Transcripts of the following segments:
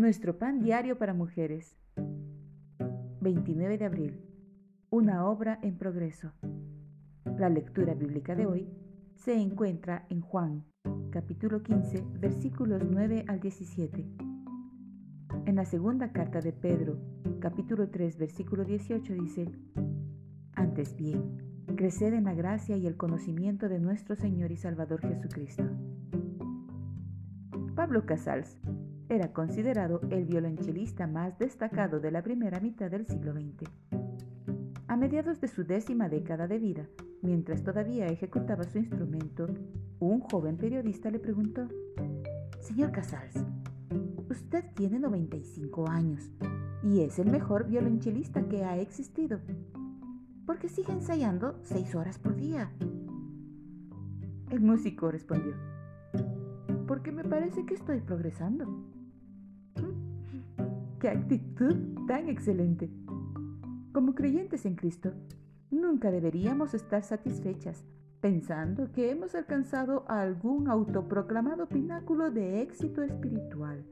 Nuestro pan diario para mujeres. 29 de abril. Una obra en progreso. La lectura bíblica de hoy se encuentra en Juan, capítulo 15, versículos 9 al 17. En la segunda carta de Pedro, capítulo 3, versículo 18 dice, Antes bien, creced en la gracia y el conocimiento de nuestro Señor y Salvador Jesucristo. Pablo Casals era considerado el violonchelista más destacado de la primera mitad del siglo XX. A mediados de su décima década de vida, mientras todavía ejecutaba su instrumento, un joven periodista le preguntó, Señor Casals, usted tiene 95 años y es el mejor violonchelista que ha existido. ¿Por qué sigue ensayando seis horas por día? El músico respondió, porque me parece que estoy progresando. ¡Qué actitud tan excelente! Como creyentes en Cristo, nunca deberíamos estar satisfechas pensando que hemos alcanzado algún autoproclamado pináculo de éxito espiritual,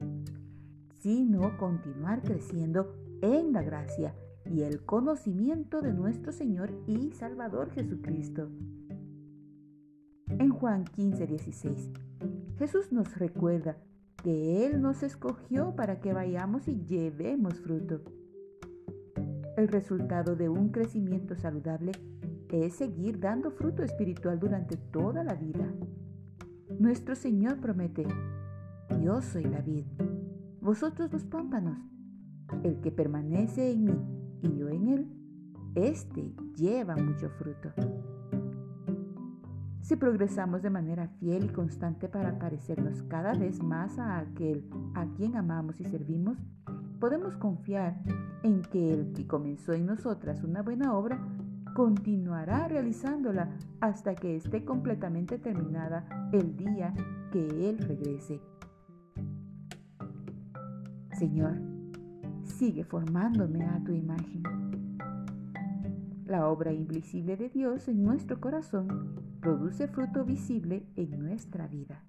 sino continuar creciendo en la gracia y el conocimiento de nuestro Señor y Salvador Jesucristo. En Juan 15, 16, Jesús nos recuerda que Él nos escogió para que vayamos y llevemos fruto. El resultado de un crecimiento saludable es seguir dando fruto espiritual durante toda la vida. Nuestro Señor promete, yo soy la vid, vosotros los pámpanos. El que permanece en mí y yo en él, éste lleva mucho fruto. Si progresamos de manera fiel y constante para parecernos cada vez más a aquel a quien amamos y servimos, podemos confiar en que el que comenzó en nosotras una buena obra continuará realizándola hasta que esté completamente terminada el día que Él regrese. Señor, sigue formándome a tu imagen la obra invisible de Dios en nuestro corazón produce fruto visible en nuestra vida.